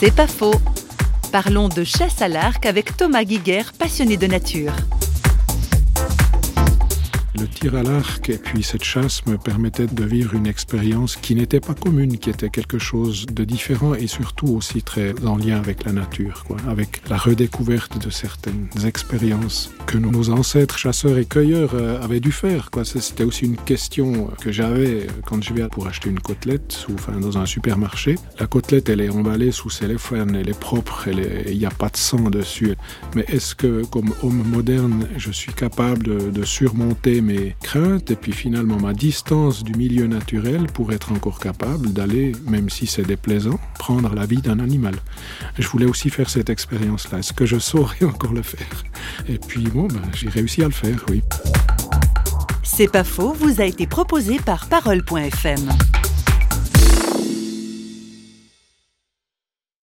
C'est pas faux. Parlons de chasse à l'arc avec Thomas Guiguer, passionné de nature. Tir à l'arc et puis cette chasse me permettaient de vivre une expérience qui n'était pas commune, qui était quelque chose de différent et surtout aussi très en lien avec la nature, avec la redécouverte de certaines expériences que nos ancêtres chasseurs et cueilleurs euh, avaient dû faire. C'était aussi une question que j'avais quand je vais pour acheter une côtelette enfin, dans un supermarché. La côtelette, elle est emballée sous cellophane, elle est propre, il n'y a pas de sang dessus. Mais est-ce que, comme homme moderne, je suis capable de, surmonter mes craintes et puis finalement ma distance du milieu naturel pour être encore capable d'aller, même si c'est déplaisant, prendre la vie d'un animal. Je voulais aussi faire cette expérience-là. Est-ce que je saurais encore le faire? Et puis bon, ben, j'ai réussi à le faire, oui. C'est pas faux, vous a été proposé par parole.fm.